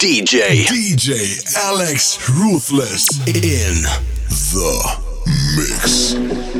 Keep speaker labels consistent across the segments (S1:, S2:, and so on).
S1: DJ. DJ Alex Ruthless in the mix.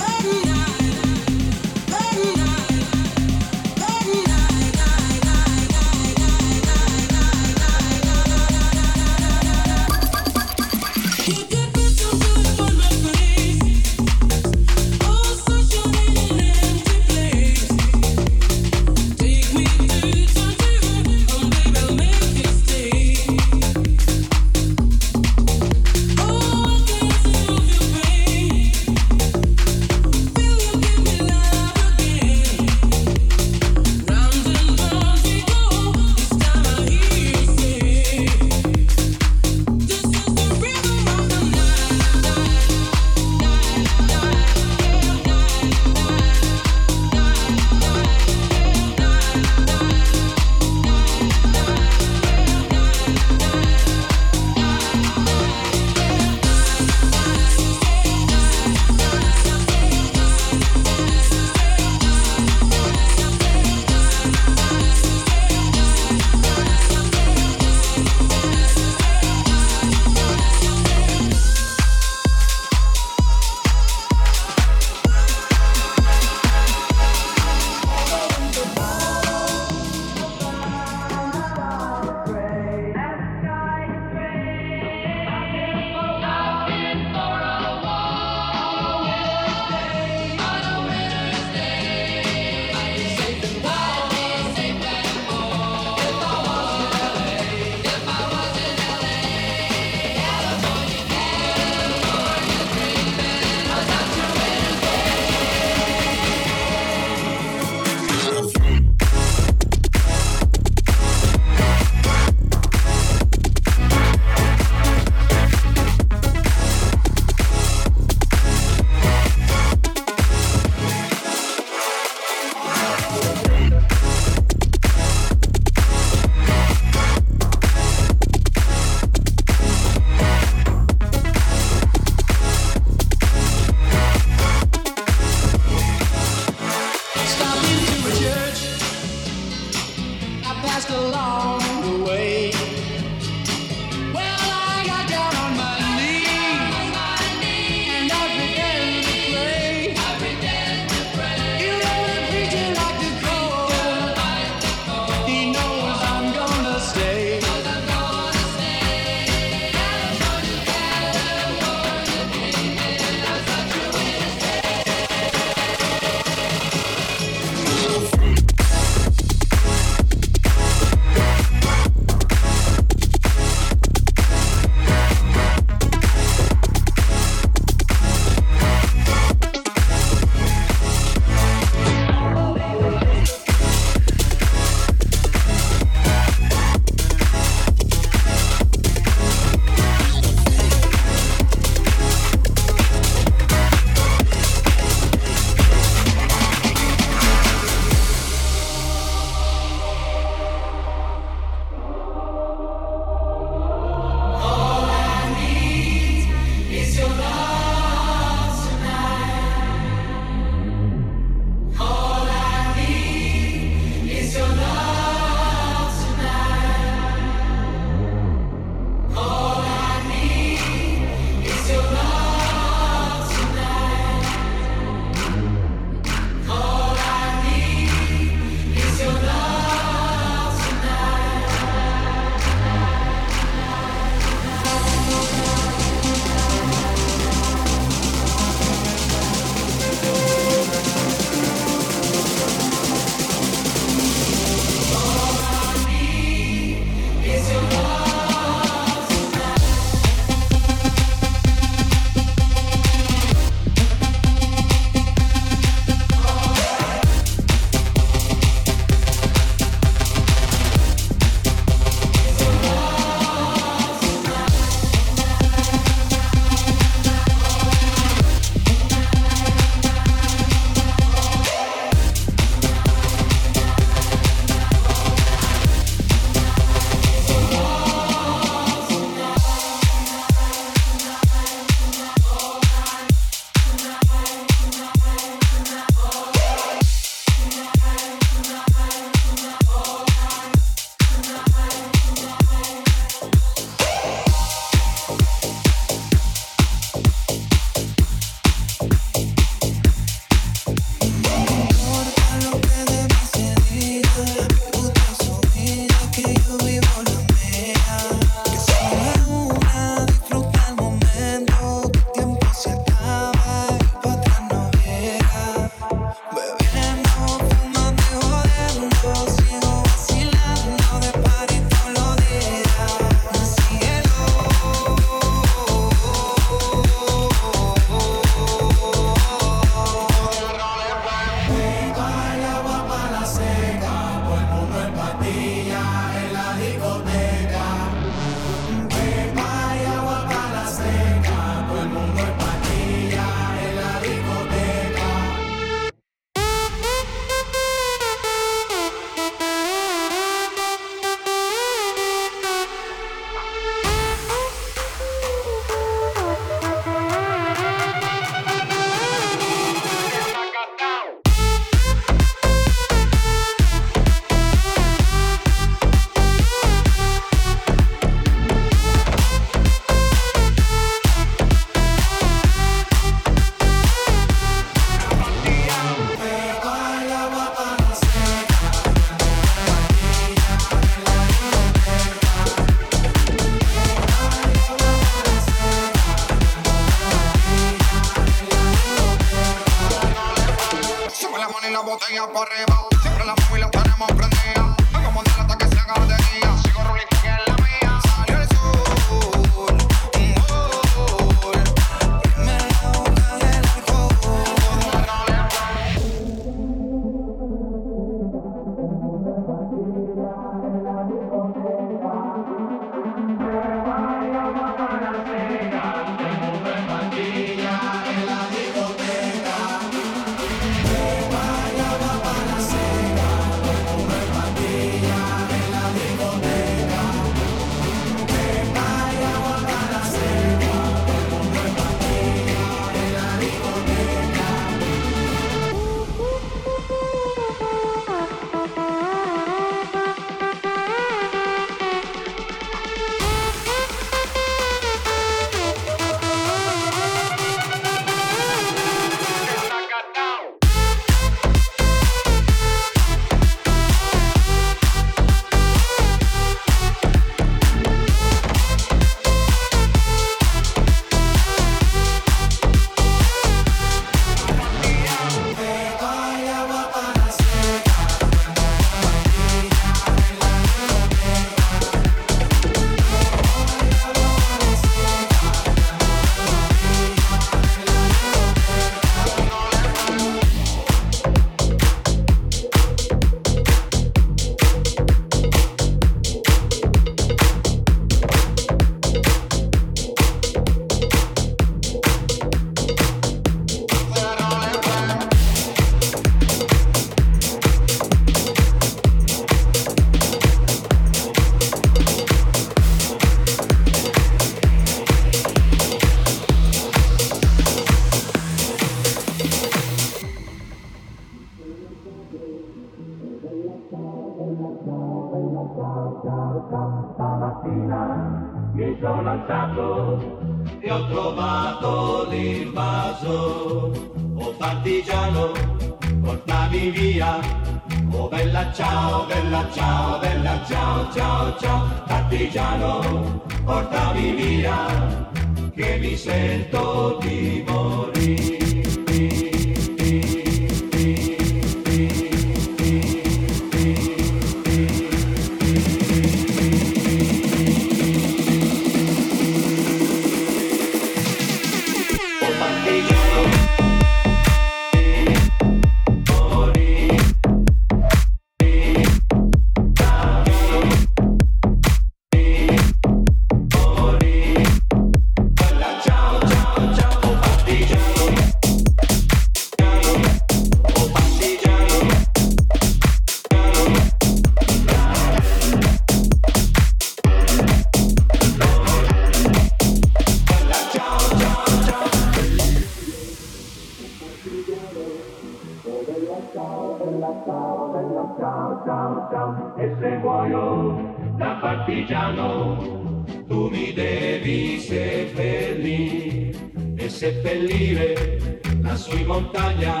S2: ciao, ciao, ciao. E se muoio oh, da partigiano, tu mi devi seppellire e seppellire la sui montagna.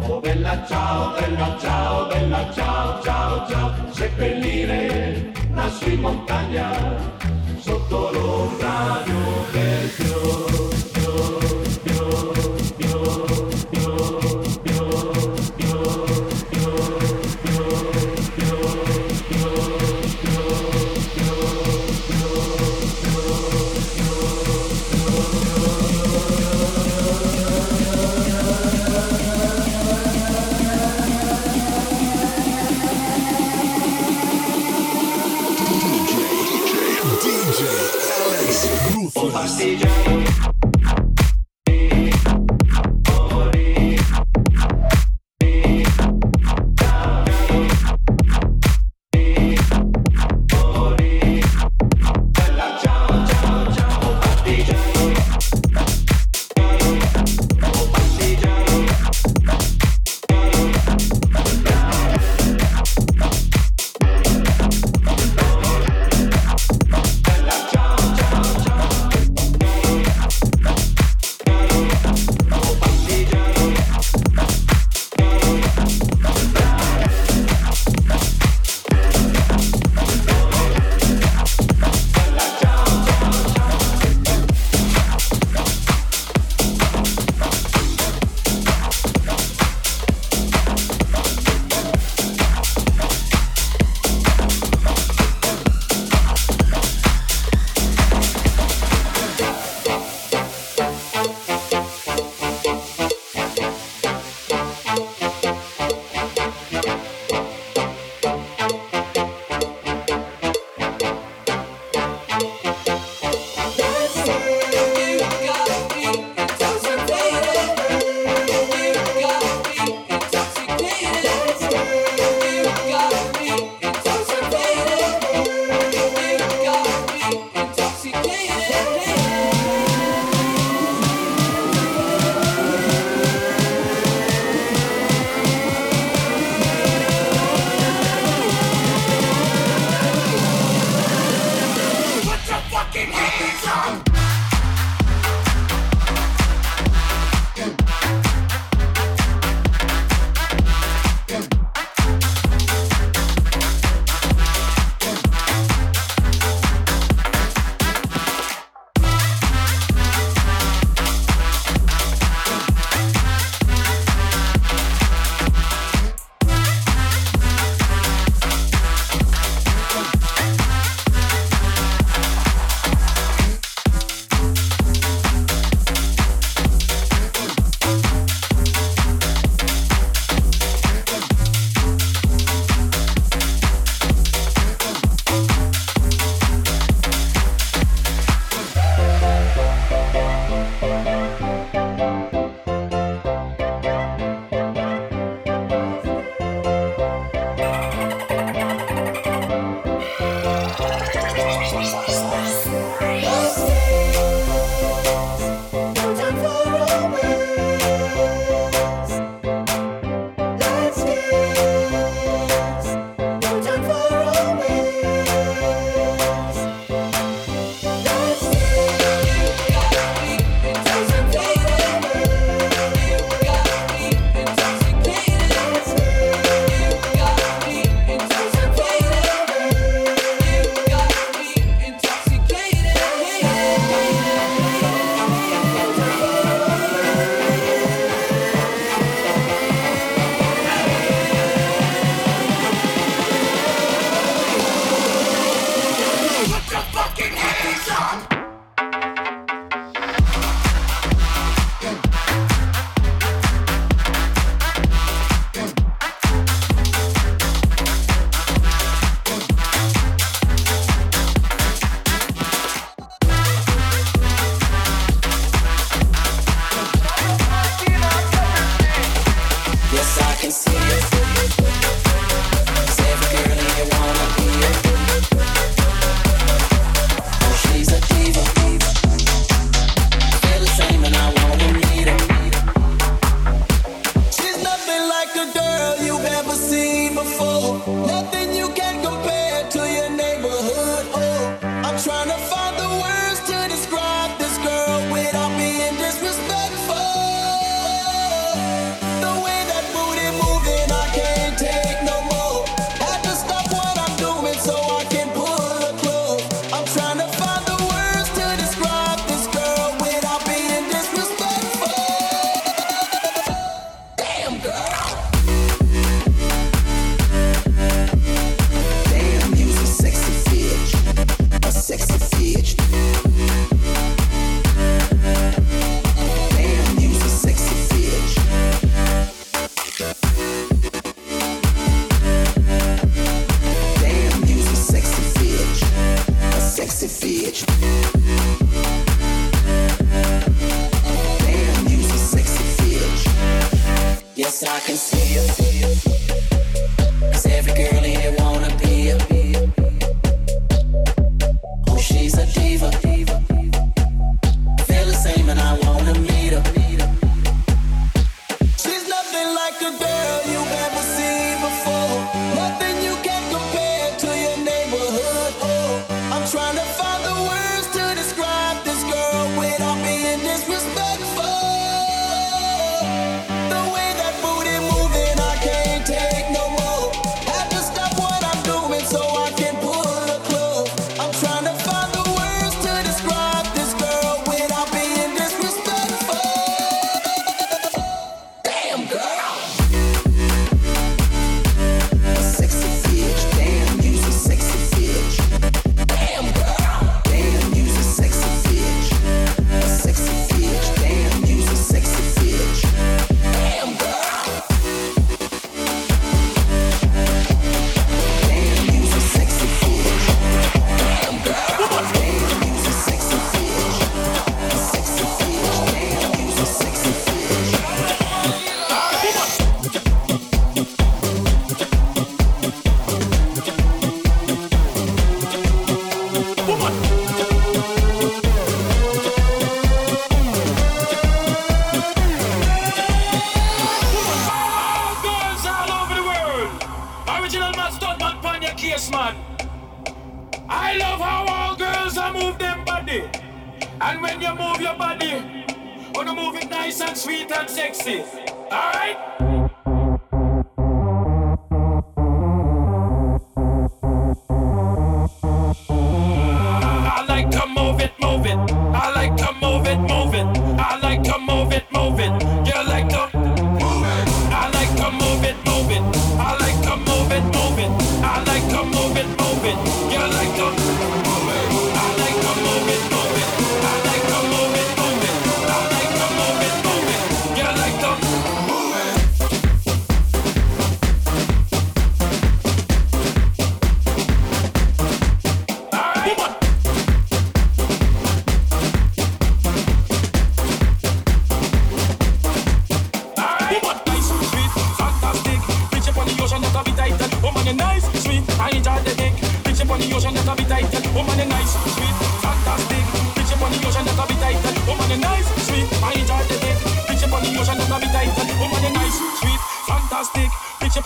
S2: Oh bella ciao, bella ciao, bella ciao, ciao, ciao, seppellire la sui montagna sotto l'ombra di un bel fiore.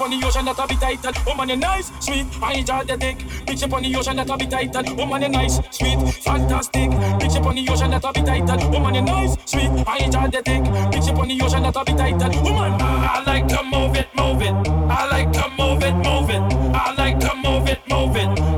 S3: On the ocean that a be tighter. Oh, Woman, you nice, sweet, fantastic. Bitch up on the ocean that a be tighter. Oh, Woman, you nice, sweet, I enjoy the dick. Bitch on the ocean that a be tighter. Oh, Woman, I like to move it, move it. I like to move it, move it. I like to move it, move it.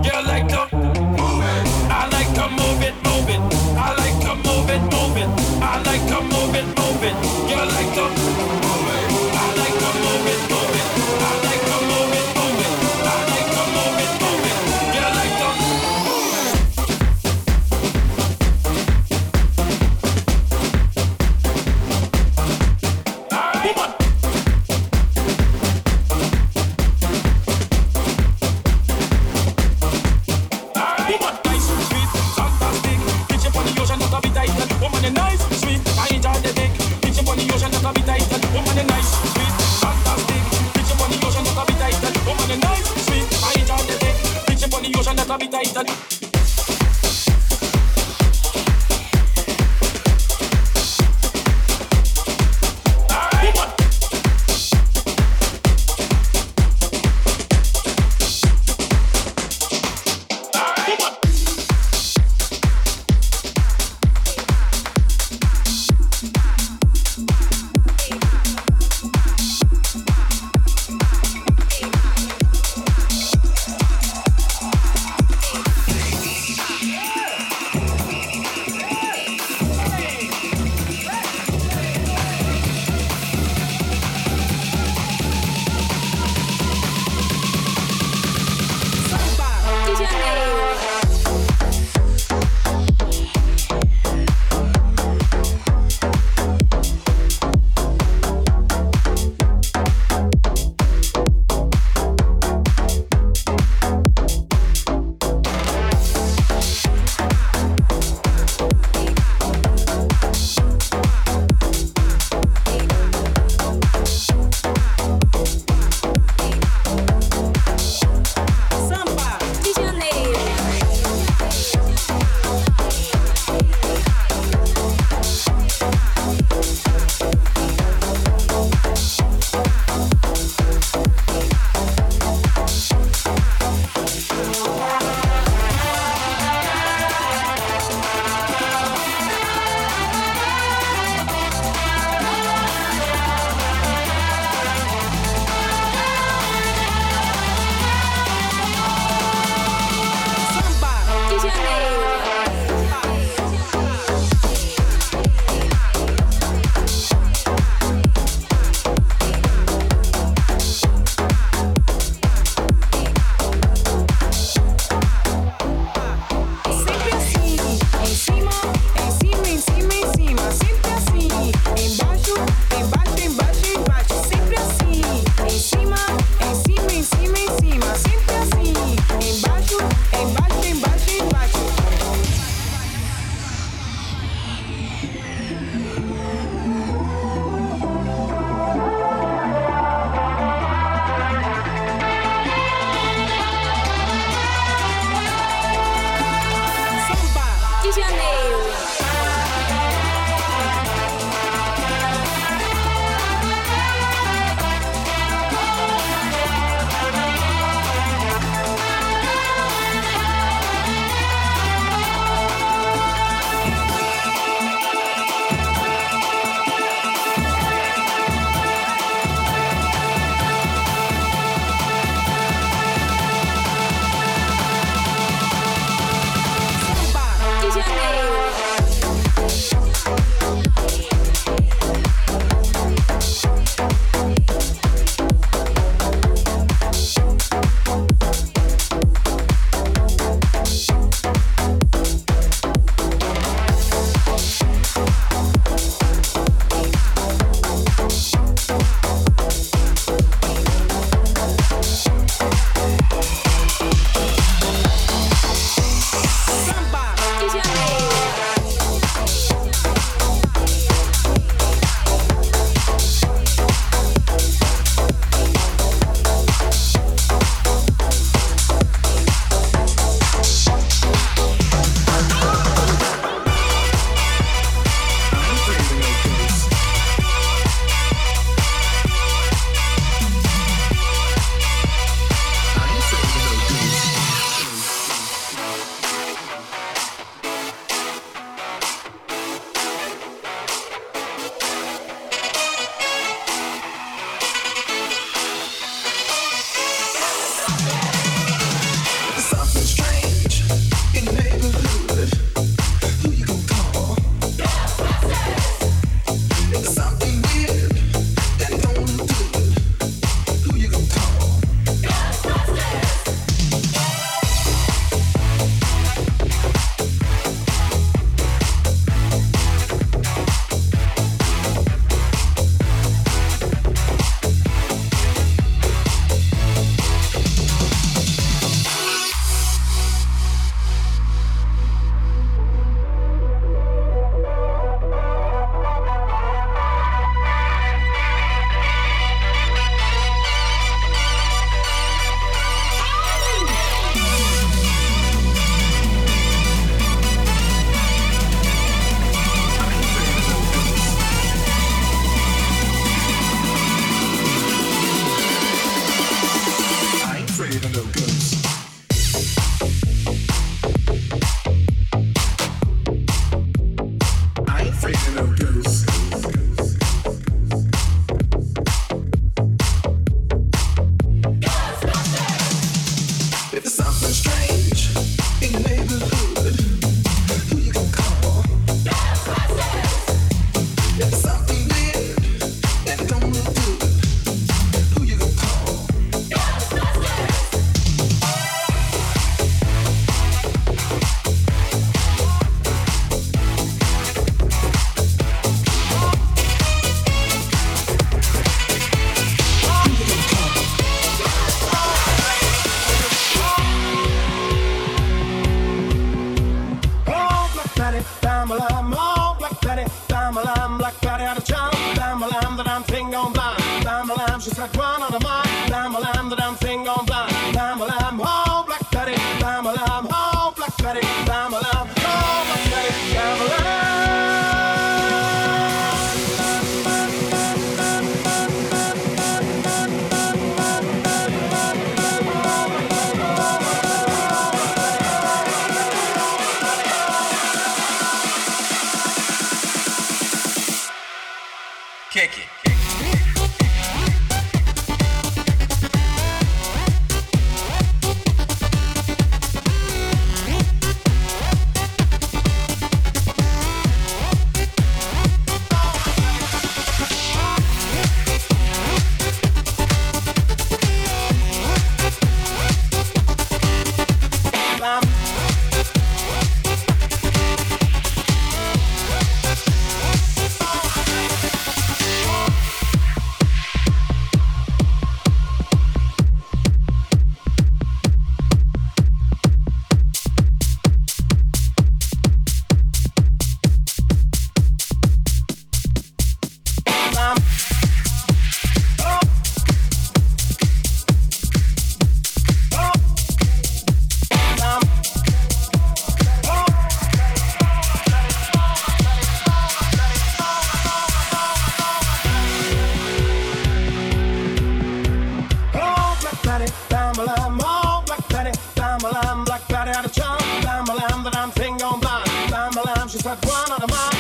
S4: one
S5: on
S6: the
S7: mind.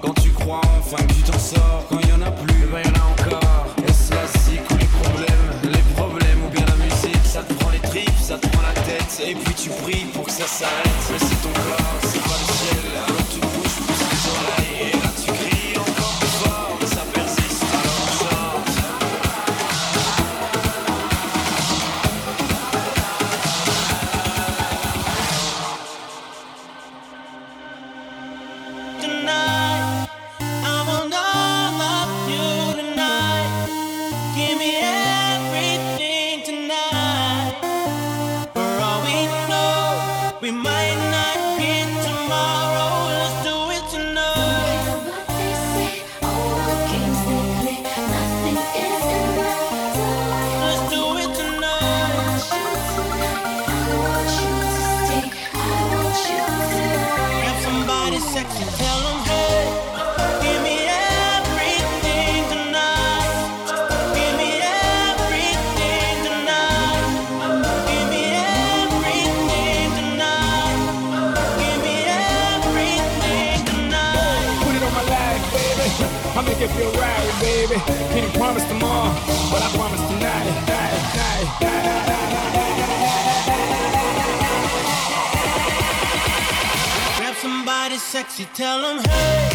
S7: Quand tu crois enfin que tu t'en sors Quand y en a plus, ben y en a encore. Est-ce la cycle ou les problèmes? Les problèmes ou bien la musique? Ça te prend les tripes, ça te prend la tête. Et puis tu pries pour que ça s'arrête. Mais c'est ton corps, c'est
S8: if you're right, baby. Can't promise tomorrow, but I promise tonight. tonight, tonight, tonight.
S9: Grab somebody sexy, tell them hey.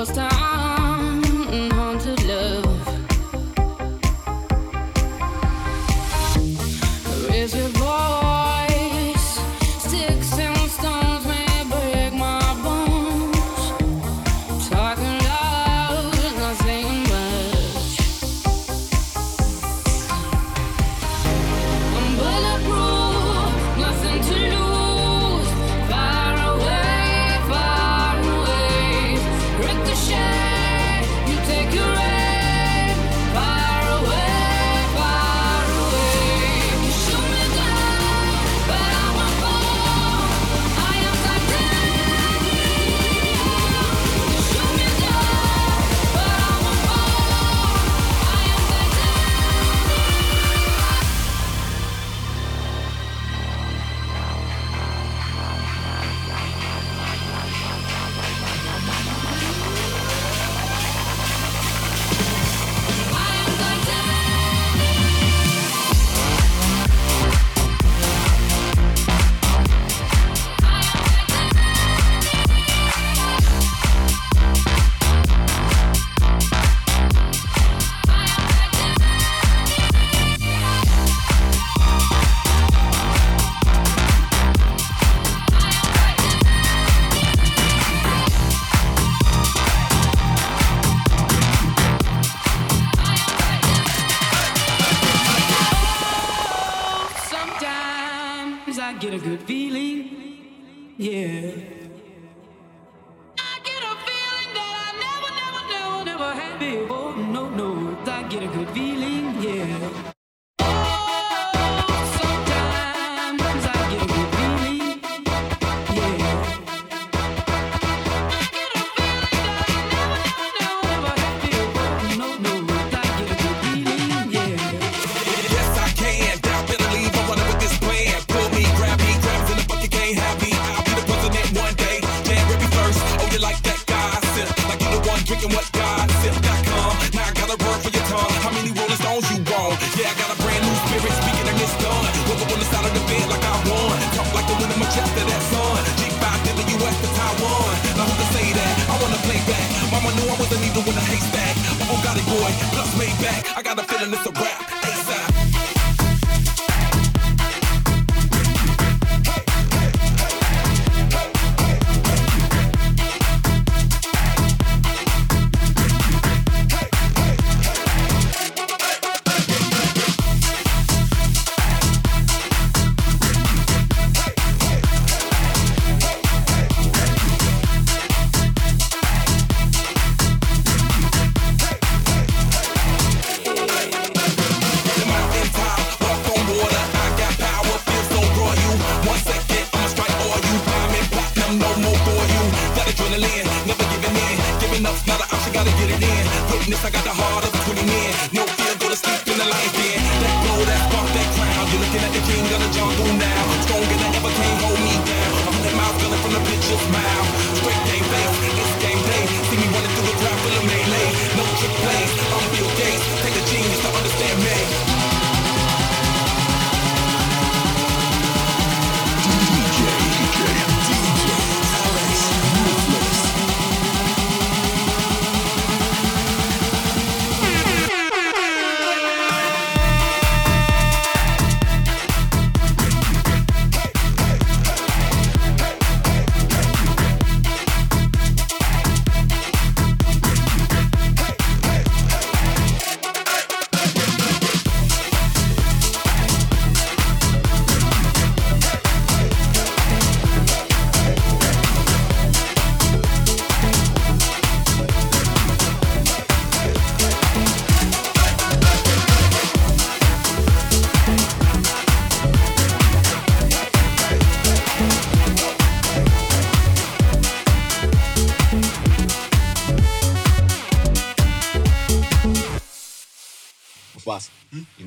S10: It's
S11: time.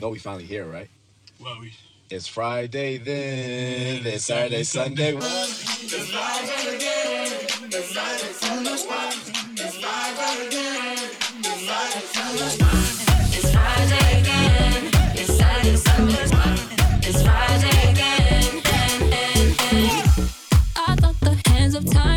S11: know we finally here, right? Well, we. It's Friday then, it's Saturday, Sunday. It's live again, it's live on the spot. It's live again, it's live on the spot. It's
S10: Friday
S12: again, it's Saturday, Sunday. It's Friday again.
S9: I thought the hands of time.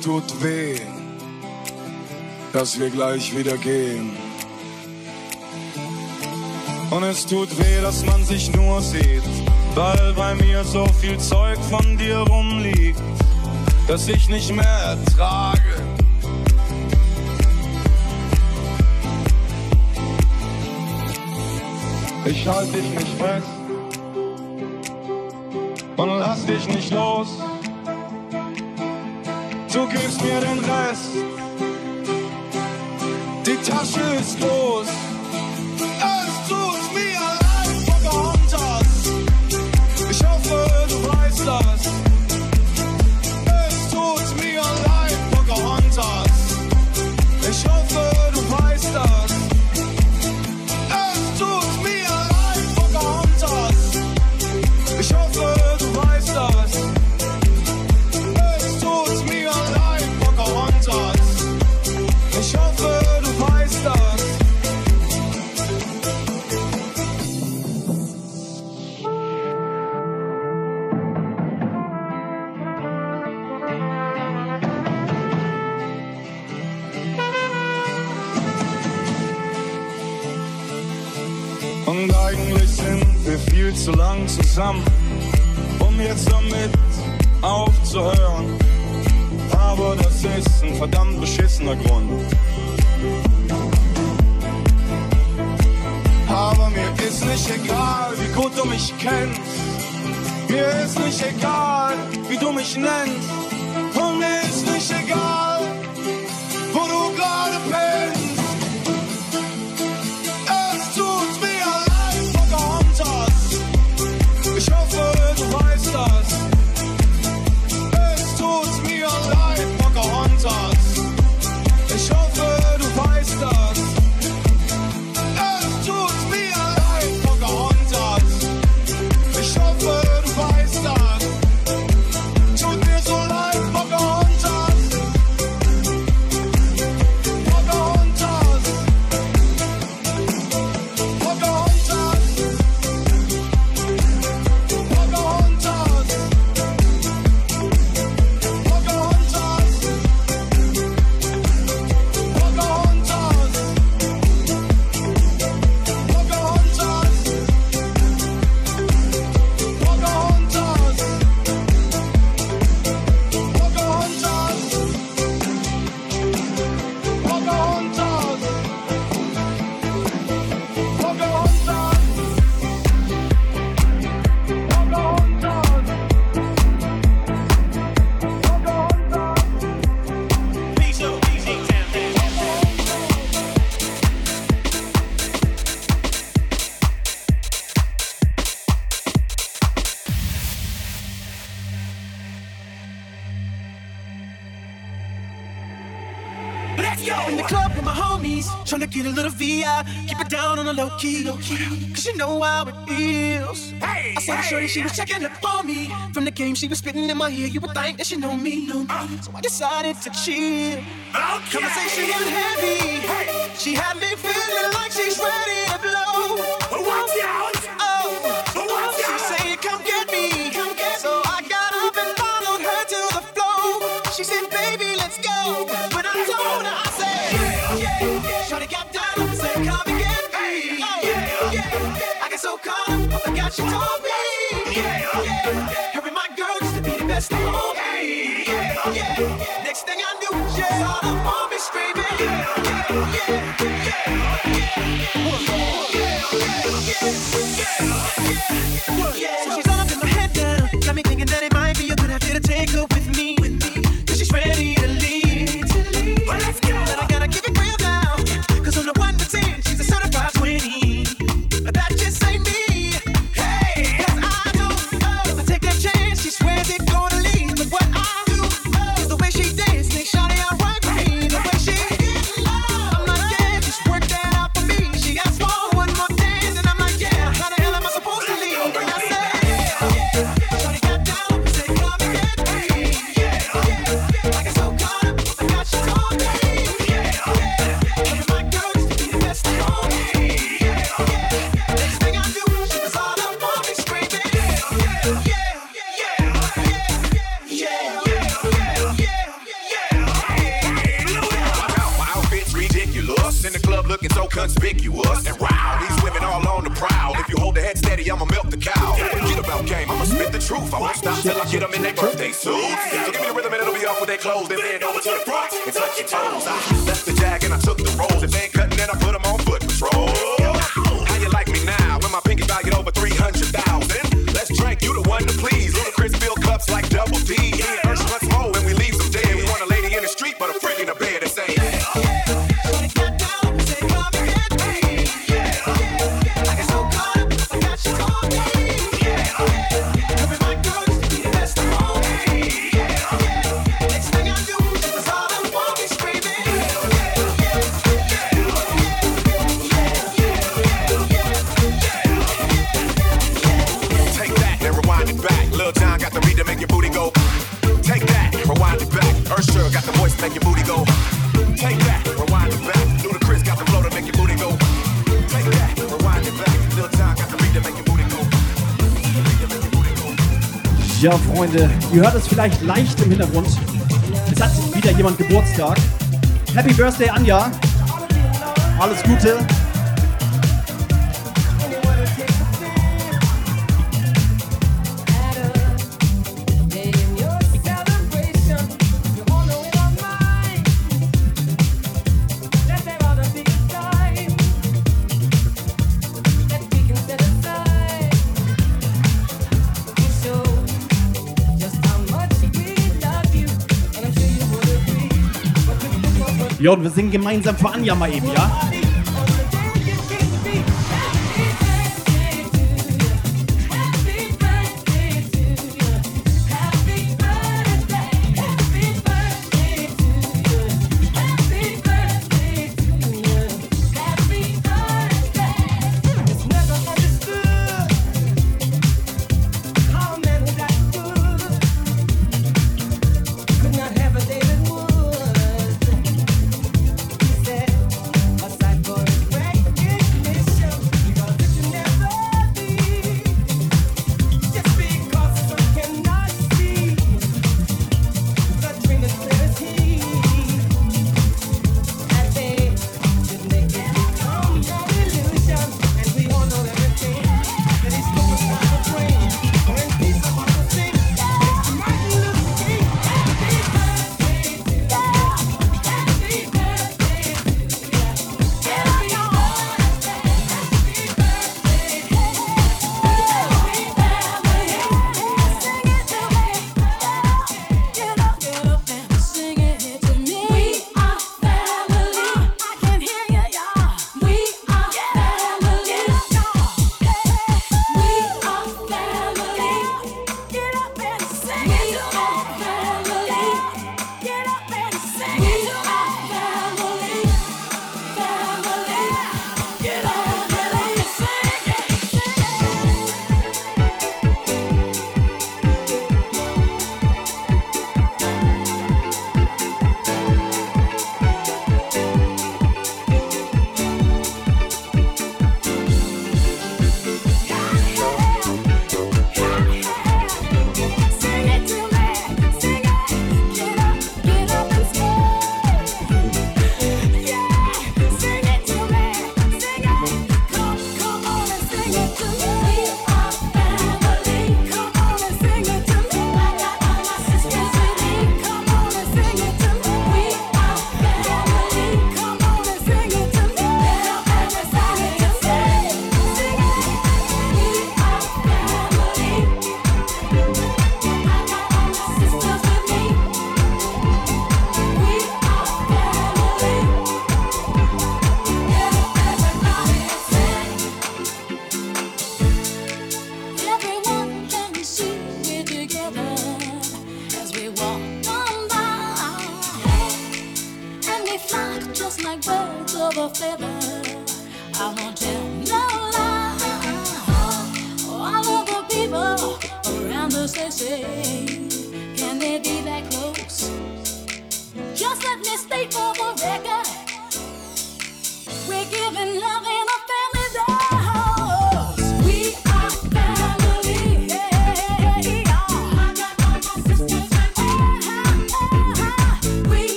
S13: es tut weh, dass wir gleich wieder gehen. Und es tut weh, dass man sich nur sieht, weil bei mir so viel Zeug von dir rumliegt, dass ich nicht mehr ertrage. Ich halte dich nicht fest und lass dich nicht los mir den Rest. Die Tasche ist
S8: voll. مش نايم Cause you know how it feels. Hey, I saw hey, shorty, she was checking up on me. From the game she was spitting in my ear, you would think that she know me. Know me. Uh, so I decided to chill. Okay. Conversation heavy. Hey. She had me feeling like she's ready
S14: Ja, Freunde, ihr hört es vielleicht leicht im Hintergrund. Es hat wieder jemand Geburtstag. Happy Birthday, Anja. Alles Gute. Jo, wir singen gemeinsam für Anja mal eben, ja?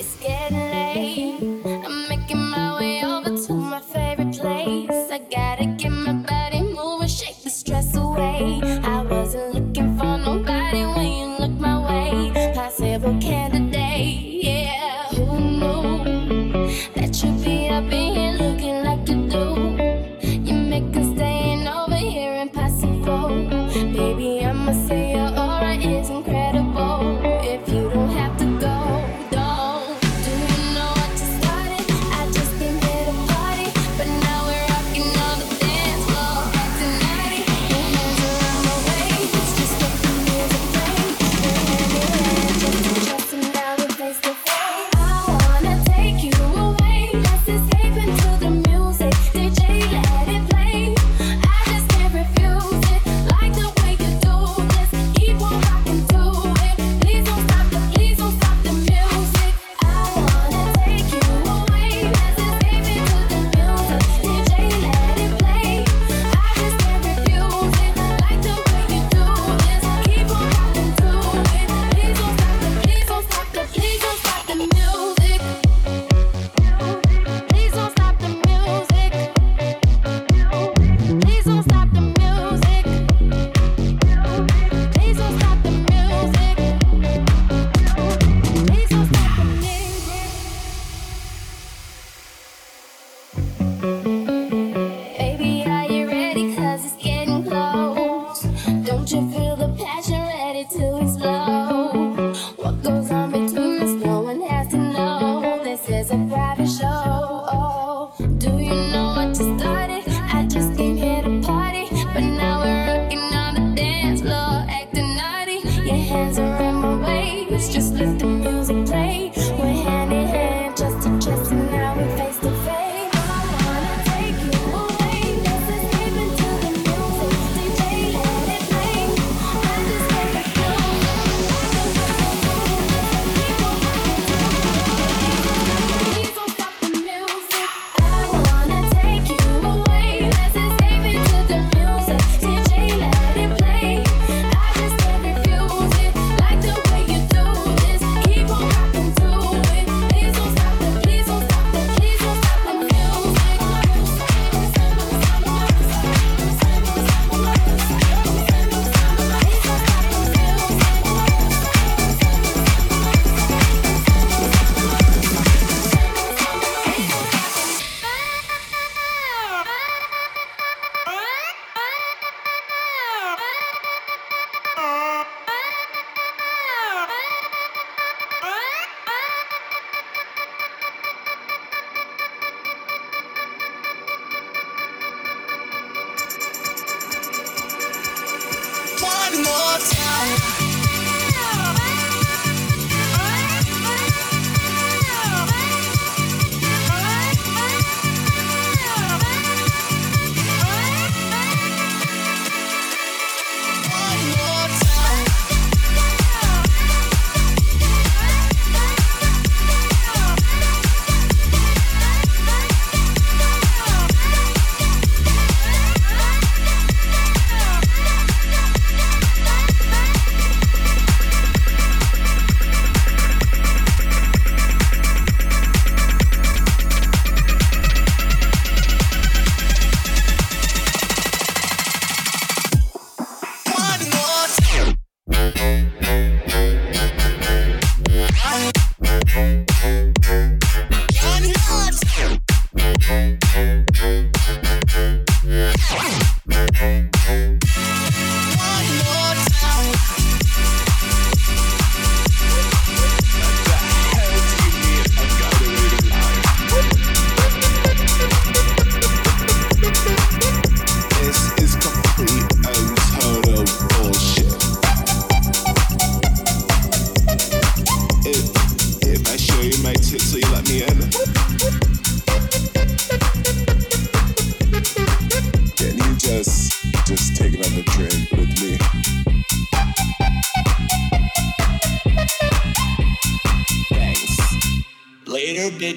S15: It's getting late.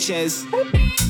S16: Sanchez.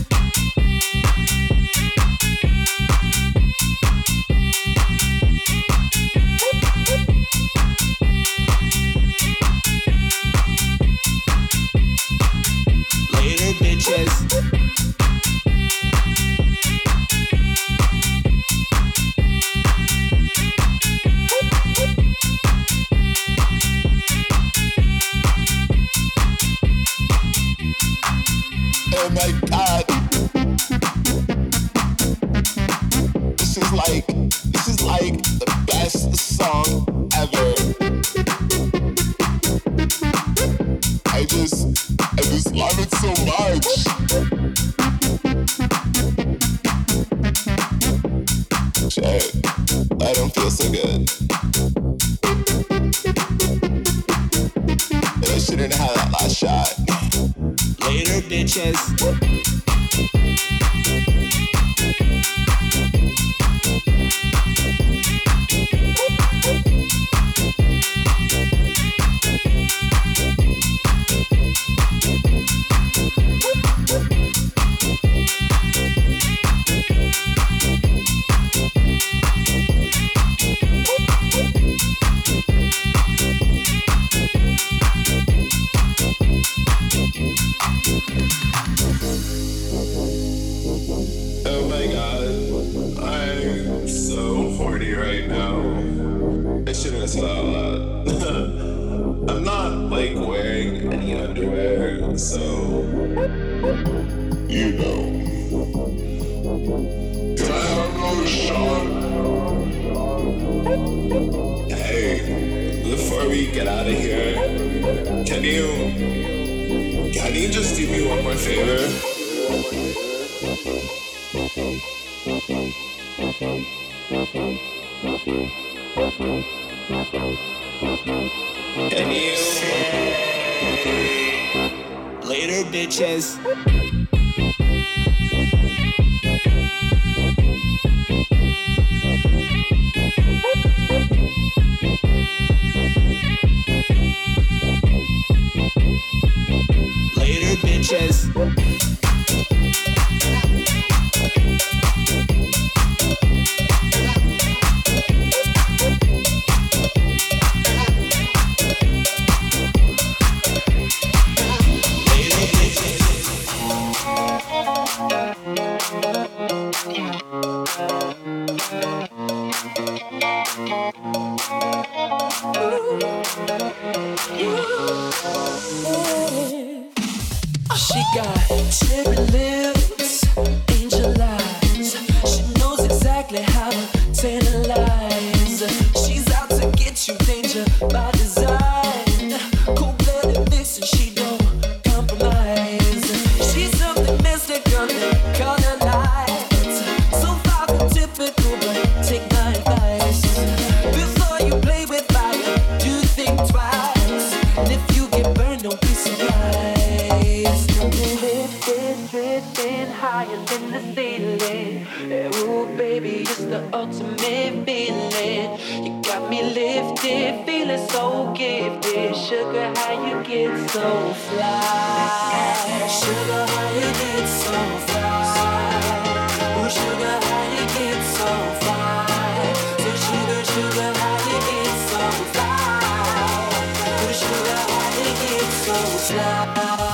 S16: so
S17: slow.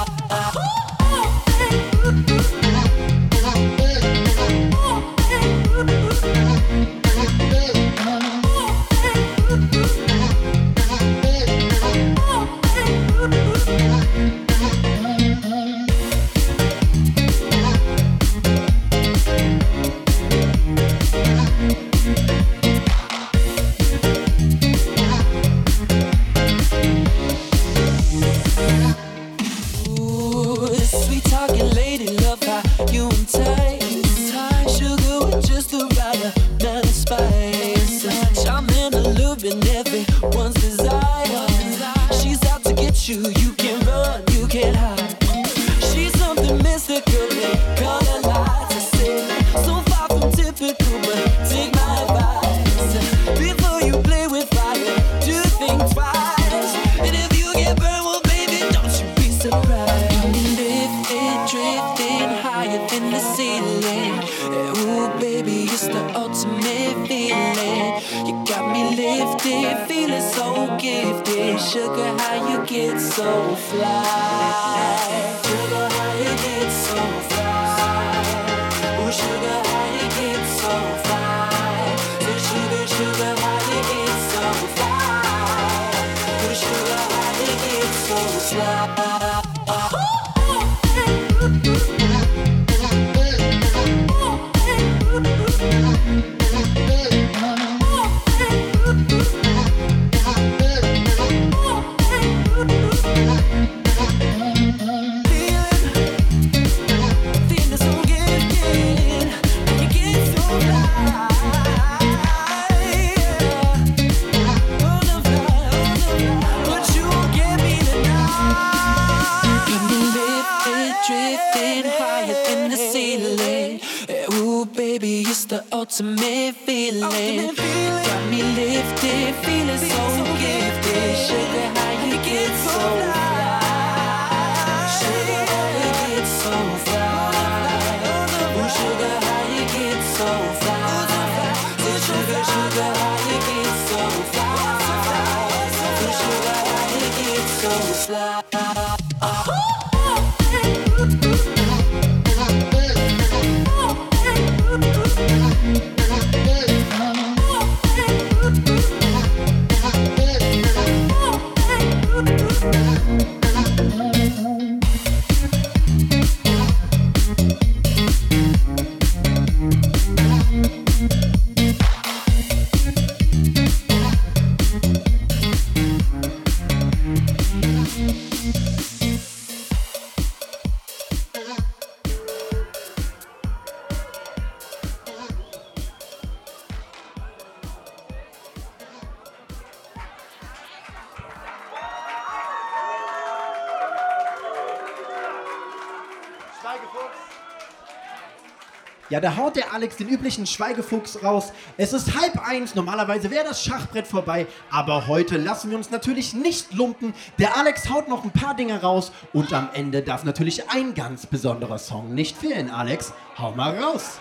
S17: Da haut der Alex den üblichen Schweigefuchs raus. Es ist halb eins, normalerweise wäre das Schachbrett vorbei, aber heute lassen wir uns natürlich nicht lumpen. Der Alex haut noch ein paar Dinge raus und am Ende darf natürlich ein ganz besonderer Song nicht fehlen. Alex, hau mal raus!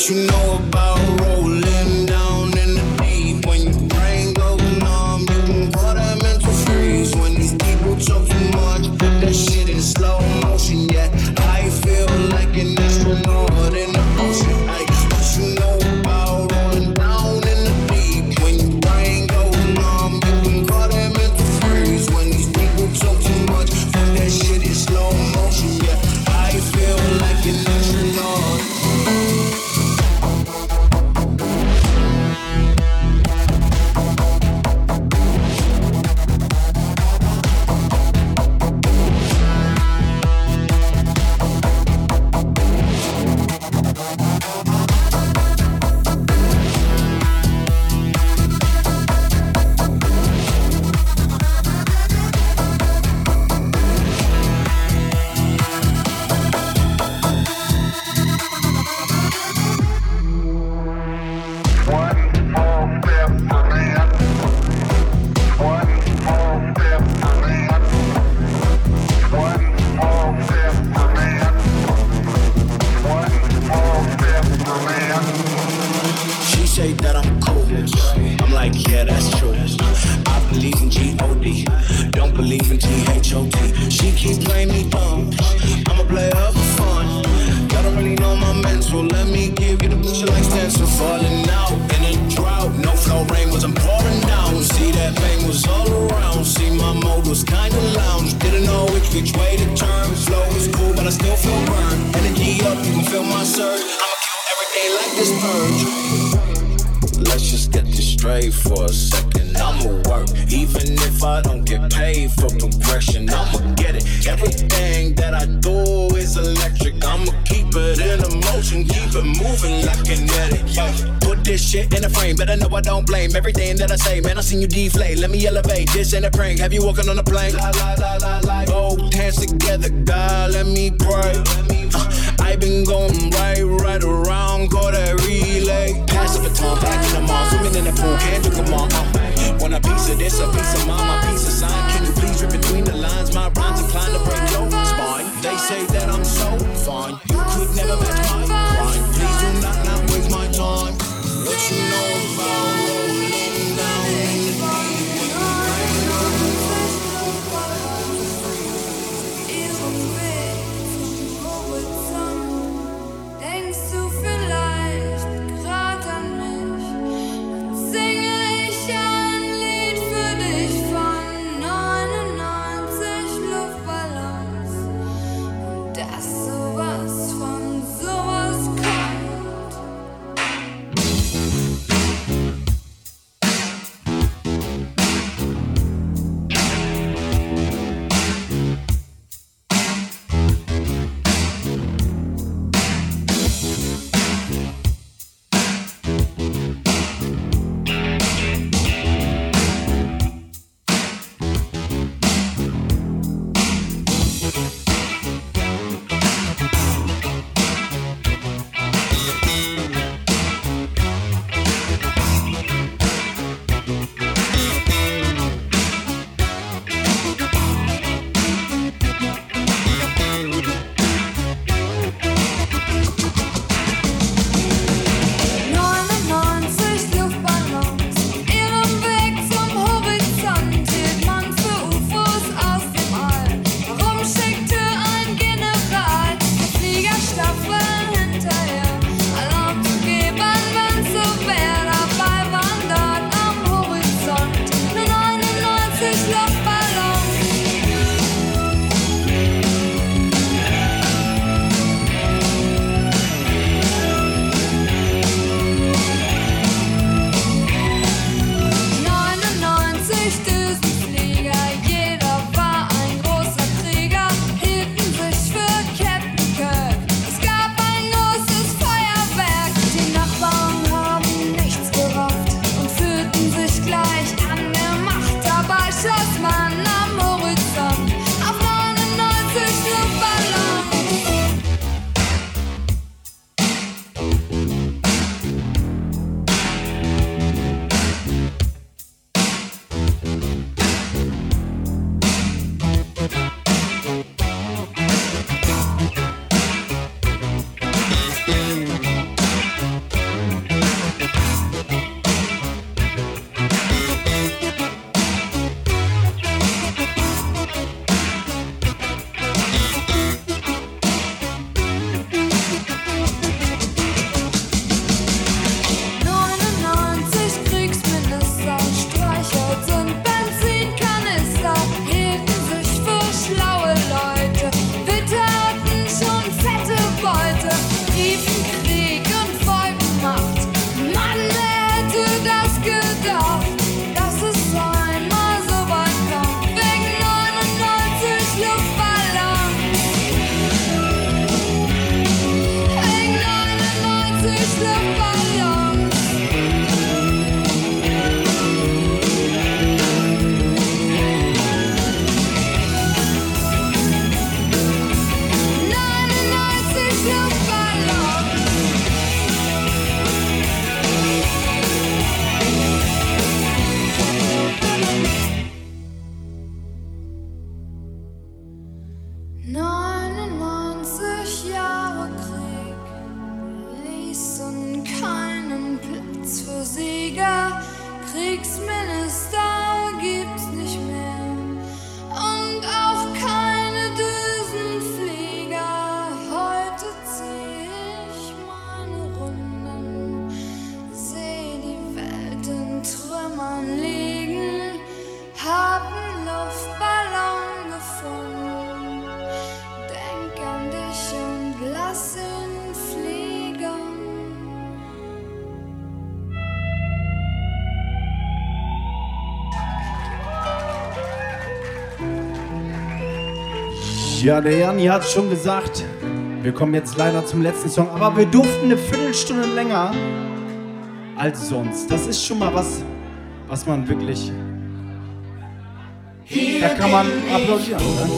S13: but you know deflate, let me elevate. This ain't a prank. Have you walking on a plank? La, la. Both hands together, God, let me pray. Uh, I been going right, right around, call that relay. Pass the baton, back in the mall, swimming in the pool, can't you come on? Uh, want a piece of this, a piece of mine, my piece of sign. Can you please read between the lines? My rhymes inclined to break your spine. They say that I'm so fine, you could never match my grind. Please do not not waste my time. What you know?
S17: Ja, der Janni hat schon gesagt, wir kommen jetzt leider zum letzten Song, aber wir durften eine Viertelstunde länger als sonst. Das ist schon mal was, was man wirklich. Da kann man applaudieren. Ne?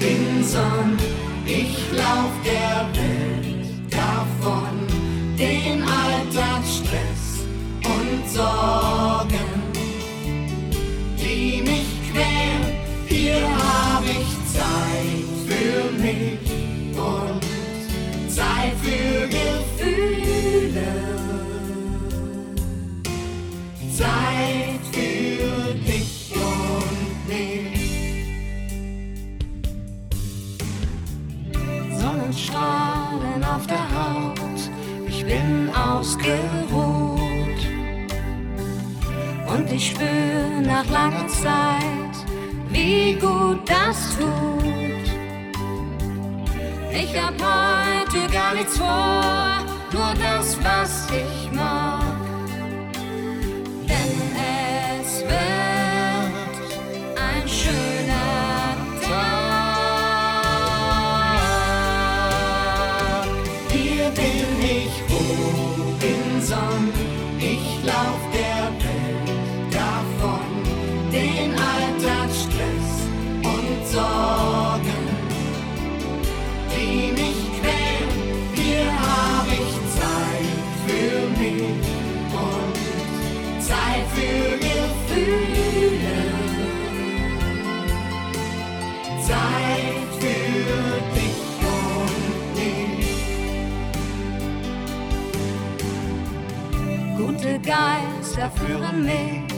S10: Robinson, ich lauf der Welt davon, den Alltagsstress und Sorgen, für Gefühle. Zeit für dich und mich. Sonnenstrahlen auf der Haut, ich bin ausgeruht und ich spür nach langer Zeit, wie gut das tut. Ich hab heute gar nichts vor, nur das, was ich mag. Denn es wird ein schöner Tag. Hier bin ich, Robinson, ich lauf der Welt davon, den Alltagsstress und Sorgen, Zeit für dich und mich. Gute Geister führen mich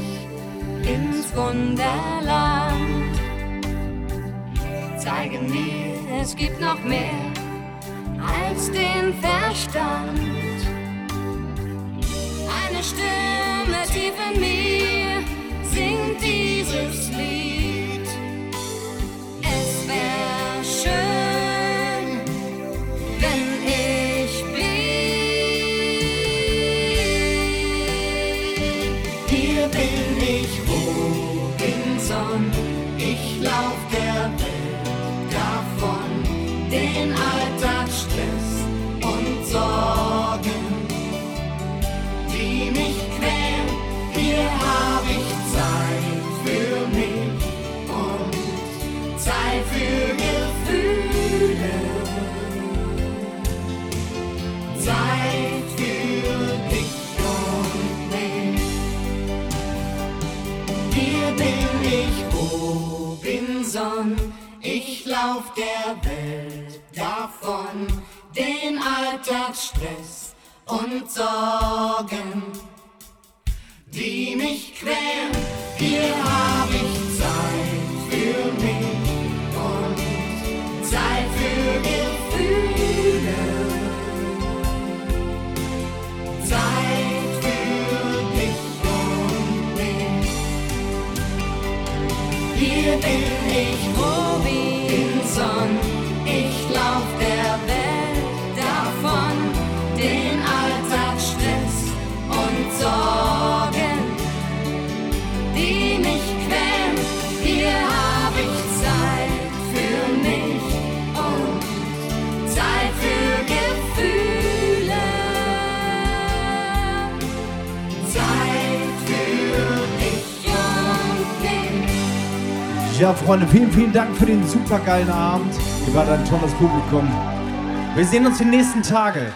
S10: ins Wunderland. Zeigen mir, es gibt noch mehr als den Verstand. Eine Stimme tief in mir singt dieses Lied. Robinson, ich lauf der Welt davon, den Alltagsstress und Sorgen, die mich quälen. Hier hab ich Zeit für mich und Zeit für Gefühle. Zeit Hier bin ich, Robinson.
S17: Ja, Freunde, vielen, vielen Dank für den supergeilen Abend. Ihr wart ein tolles Publikum. Wir sehen uns die nächsten Tage.